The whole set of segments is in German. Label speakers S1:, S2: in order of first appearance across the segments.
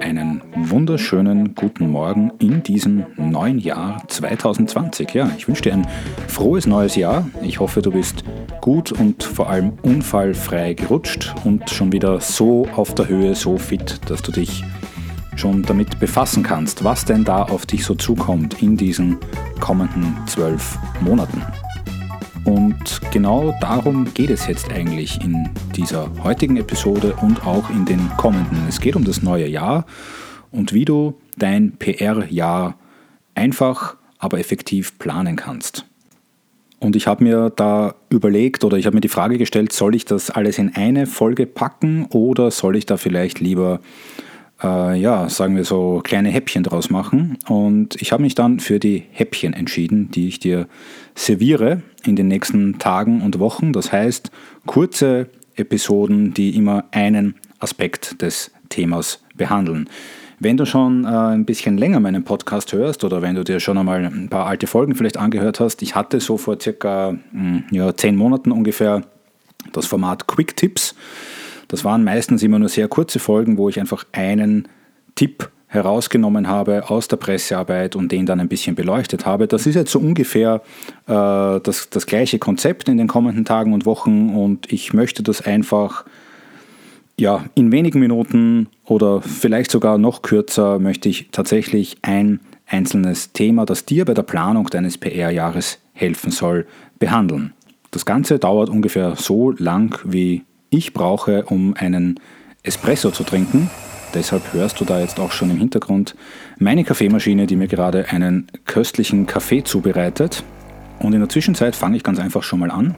S1: Einen wunderschönen guten Morgen in diesem neuen Jahr 2020. Ja, ich wünsche dir ein frohes neues Jahr. Ich hoffe, du bist gut und vor allem unfallfrei gerutscht und schon wieder so auf der Höhe, so fit, dass du dich schon damit befassen kannst, was denn da auf dich so zukommt in diesen kommenden zwölf Monaten. Und genau darum geht es jetzt eigentlich in dieser heutigen Episode und auch in den kommenden. Es geht um das neue Jahr und wie du dein PR-Jahr einfach, aber effektiv planen kannst. Und ich habe mir da überlegt oder ich habe mir die Frage gestellt, soll ich das alles in eine Folge packen oder soll ich da vielleicht lieber äh, ja, sagen wir so, kleine Häppchen draus machen. Und ich habe mich dann für die Häppchen entschieden, die ich dir serviere in den nächsten Tagen und Wochen. Das heißt, kurze Episoden, die immer einen Aspekt des Themas behandeln. Wenn du schon äh, ein bisschen länger meinen Podcast hörst oder wenn du dir schon einmal ein paar alte Folgen vielleicht angehört hast, ich hatte so vor circa hm, ja, zehn Monaten ungefähr das Format Quick Tips. Das waren meistens immer nur sehr kurze Folgen, wo ich einfach einen Tipp herausgenommen habe aus der Pressearbeit und den dann ein bisschen beleuchtet habe. Das ist jetzt so ungefähr äh, das, das gleiche Konzept in den kommenden Tagen und Wochen und ich möchte das einfach ja, in wenigen Minuten oder vielleicht sogar noch kürzer möchte ich tatsächlich ein einzelnes Thema, das dir bei der Planung deines PR-Jahres helfen soll, behandeln. Das Ganze dauert ungefähr so lang wie ich brauche, um einen Espresso zu trinken. Deshalb hörst du da jetzt auch schon im Hintergrund meine Kaffeemaschine, die mir gerade einen köstlichen Kaffee zubereitet. Und in der Zwischenzeit fange ich ganz einfach schon mal an.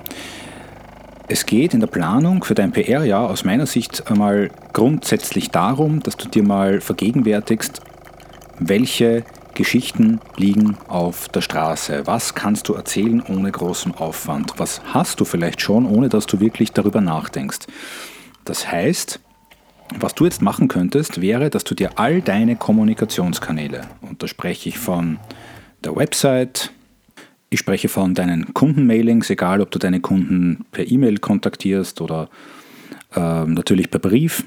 S1: Es geht in der Planung für dein PR-Jahr aus meiner Sicht einmal grundsätzlich darum, dass du dir mal vergegenwärtigst, welche Geschichten liegen auf der Straße. Was kannst du erzählen ohne großen Aufwand? Was hast du vielleicht schon, ohne dass du wirklich darüber nachdenkst? Das heißt, was du jetzt machen könntest, wäre, dass du dir all deine Kommunikationskanäle, und da spreche ich von der Website, ich spreche von deinen Kundenmailings, egal ob du deine Kunden per E-Mail kontaktierst oder äh, natürlich per Brief,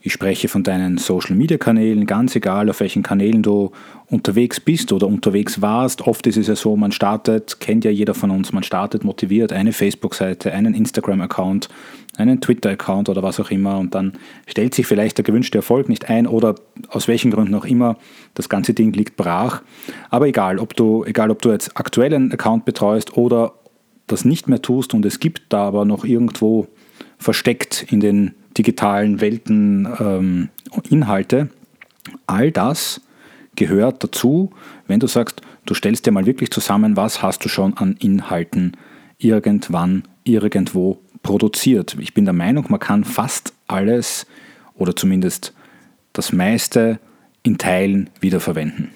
S1: ich spreche von deinen Social-Media-Kanälen, ganz egal, auf welchen Kanälen du unterwegs bist oder unterwegs warst. Oft ist es ja so, man startet, kennt ja jeder von uns, man startet motiviert eine Facebook-Seite, einen Instagram-Account, einen Twitter-Account oder was auch immer und dann stellt sich vielleicht der gewünschte Erfolg nicht ein oder aus welchen Gründen auch immer, das ganze Ding liegt brach. Aber egal, ob du, egal ob du jetzt aktuell einen Account betreust oder das nicht mehr tust und es gibt da aber noch irgendwo versteckt in den digitalen Welten ähm, Inhalte. All das gehört dazu, wenn du sagst, du stellst dir mal wirklich zusammen, was hast du schon an Inhalten irgendwann, irgendwo produziert. Ich bin der Meinung, man kann fast alles oder zumindest das meiste in Teilen wiederverwenden.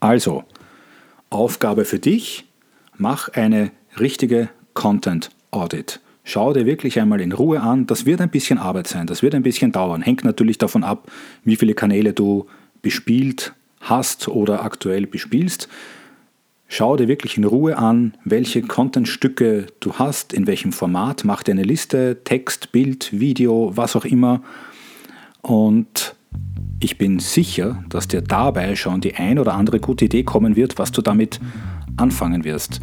S1: Also, Aufgabe für dich, mach eine richtige Content Audit. Schau dir wirklich einmal in Ruhe an. Das wird ein bisschen Arbeit sein, das wird ein bisschen dauern. Hängt natürlich davon ab, wie viele Kanäle du bespielt hast oder aktuell bespielst. Schau dir wirklich in Ruhe an, welche Contentstücke du hast, in welchem Format. Mach dir eine Liste, Text, Bild, Video, was auch immer. Und ich bin sicher, dass dir dabei schon die ein oder andere gute Idee kommen wird, was du damit anfangen wirst.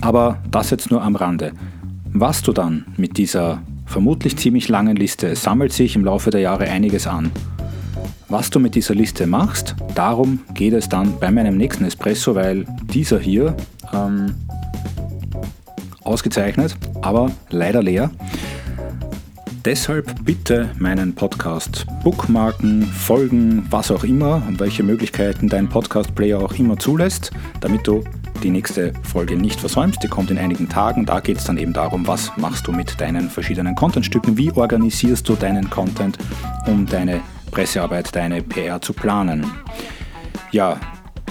S1: Aber das jetzt nur am Rande. Was du dann mit dieser vermutlich ziemlich langen Liste, sammelt sich im Laufe der Jahre einiges an. Was du mit dieser Liste machst, darum geht es dann bei meinem nächsten Espresso, weil dieser hier ähm, ausgezeichnet, aber leider leer. Deshalb bitte meinen Podcast bookmarken, folgen, was auch immer, welche Möglichkeiten dein Podcast-Player auch immer zulässt, damit du die nächste Folge nicht versäumst. Die kommt in einigen Tagen. Da geht es dann eben darum, was machst du mit deinen verschiedenen Contentstücken, wie organisierst du deinen Content, um deine Pressearbeit, deine PR zu planen. Ja,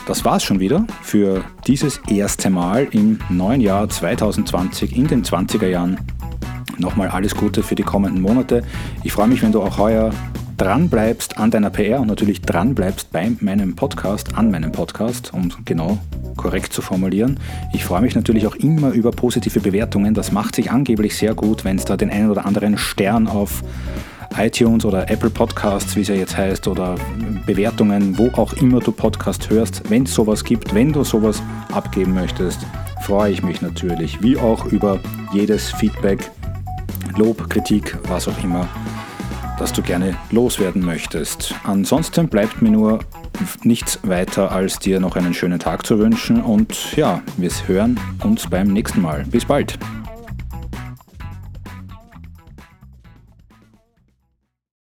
S1: das war's schon wieder für dieses erste Mal im neuen Jahr 2020 in den 20er Jahren. Nochmal alles Gute für die kommenden Monate. Ich freue mich, wenn du auch heuer dran bleibst an deiner PR und natürlich dran bleibst bei meinem Podcast, an meinem Podcast, um genau korrekt zu formulieren. Ich freue mich natürlich auch immer über positive Bewertungen. Das macht sich angeblich sehr gut, wenn es da den einen oder anderen Stern auf iTunes oder Apple Podcasts, wie es ja jetzt heißt, oder Bewertungen, wo auch immer du Podcast hörst. Wenn es sowas gibt, wenn du sowas abgeben möchtest, freue ich mich natürlich, wie auch über jedes Feedback, Lob, Kritik, was auch immer, das du gerne loswerden möchtest. Ansonsten bleibt mir nur nichts weiter, als dir noch einen schönen Tag zu wünschen und ja, wir hören uns beim nächsten Mal. Bis bald.